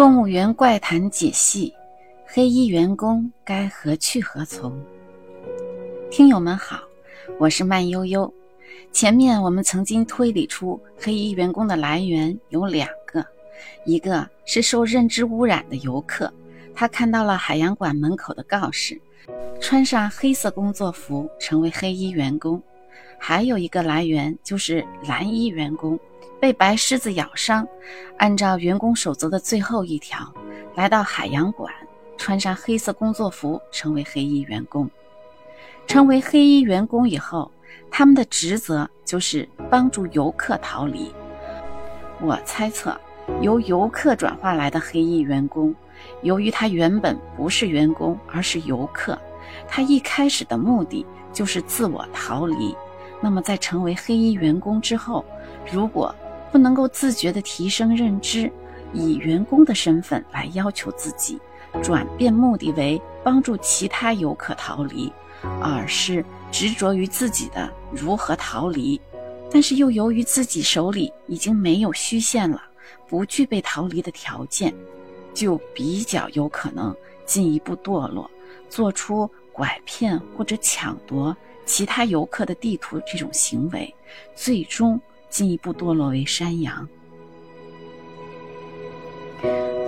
动物园怪谈解析：黑衣员工该何去何从？听友们好，我是慢悠悠。前面我们曾经推理出黑衣员工的来源有两个，一个是受认知污染的游客，他看到了海洋馆门口的告示，穿上黑色工作服成为黑衣员工；还有一个来源就是蓝衣员工。被白狮子咬伤，按照员工守则的最后一条，来到海洋馆，穿上黑色工作服，成为黑衣员工。成为黑衣员工以后，他们的职责就是帮助游客逃离。我猜测，由游客转化来的黑衣员工，由于他原本不是员工，而是游客，他一开始的目的就是自我逃离。那么，在成为黑衣员工之后，如果不能够自觉地提升认知，以员工的身份来要求自己，转变目的为帮助其他游客逃离，而是执着于自己的如何逃离，但是又由于自己手里已经没有虚线了，不具备逃离的条件，就比较有可能进一步堕落，做出拐骗或者抢夺其他游客的地图这种行为，最终。进一步堕落为山羊。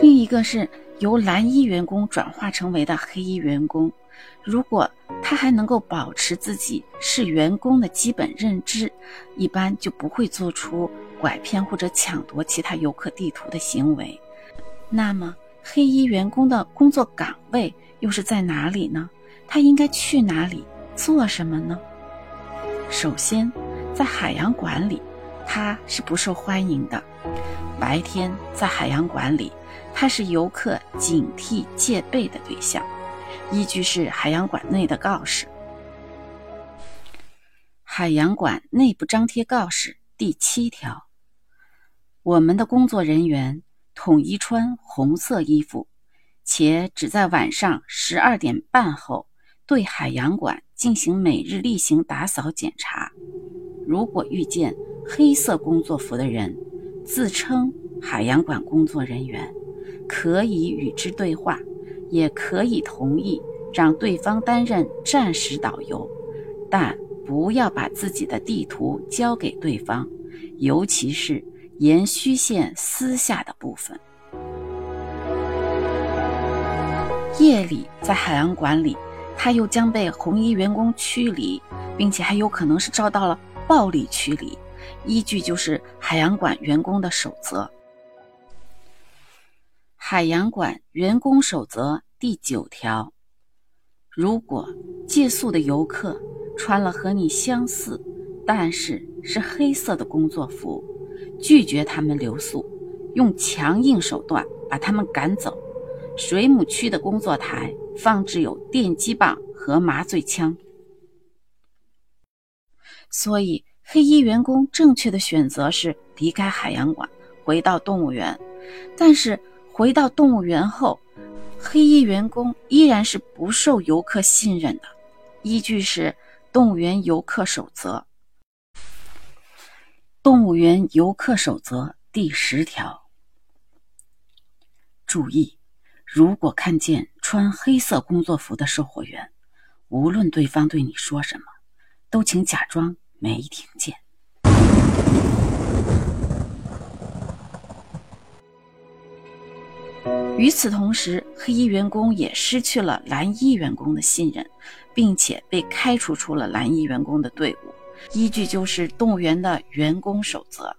另一个是由蓝衣员工转化成为的黑衣员工，如果他还能够保持自己是员工的基本认知，一般就不会做出拐骗或者抢夺其他游客地图的行为。那么，黑衣员工的工作岗位又是在哪里呢？他应该去哪里做什么呢？首先，在海洋馆里。它是不受欢迎的。白天在海洋馆里，它是游客警惕戒备的对象。依据是海洋馆内的告示，《海洋馆内部张贴告示》第七条：我们的工作人员统一穿红色衣服，且只在晚上十二点半后对海洋馆进行每日例行打扫检查。如果遇见，黑色工作服的人自称海洋馆工作人员，可以与之对话，也可以同意让对方担任暂时导游，但不要把自己的地图交给对方，尤其是沿虚线私下的部分。夜里在海洋馆里，他又将被红衣员工驱离，并且还有可能是遭到了暴力驱离。依据就是海洋馆员工的守则，《海洋馆员工守则》第九条：如果借宿的游客穿了和你相似，但是是黑色的工作服，拒绝他们留宿，用强硬手段把他们赶走。水母区的工作台放置有电击棒和麻醉枪，所以。黑衣员工正确的选择是离开海洋馆，回到动物园。但是回到动物园后，黑衣员工依然是不受游客信任的。依据是《动物园游客守则》。《动物园游客守则》第十条，注意：如果看见穿黑色工作服的售货员，无论对方对你说什么，都请假装。没听见。与此同时，黑衣员工也失去了蓝衣员工的信任，并且被开除出了蓝衣员工的队伍。依据就是动物园的员工守则。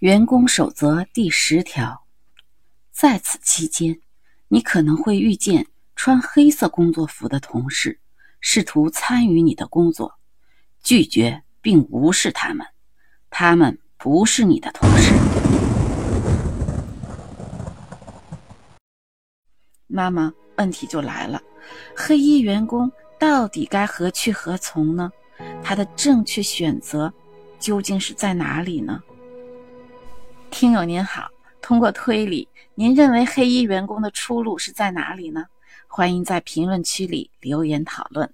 员工守则第十条，在此期间，你可能会遇见穿黑色工作服的同事，试图参与你的工作。拒绝并无视他们，他们不是你的同事。那么问题就来了：黑衣员工到底该何去何从呢？他的正确选择究竟是在哪里呢？听友您好，通过推理，您认为黑衣员工的出路是在哪里呢？欢迎在评论区里留言讨论。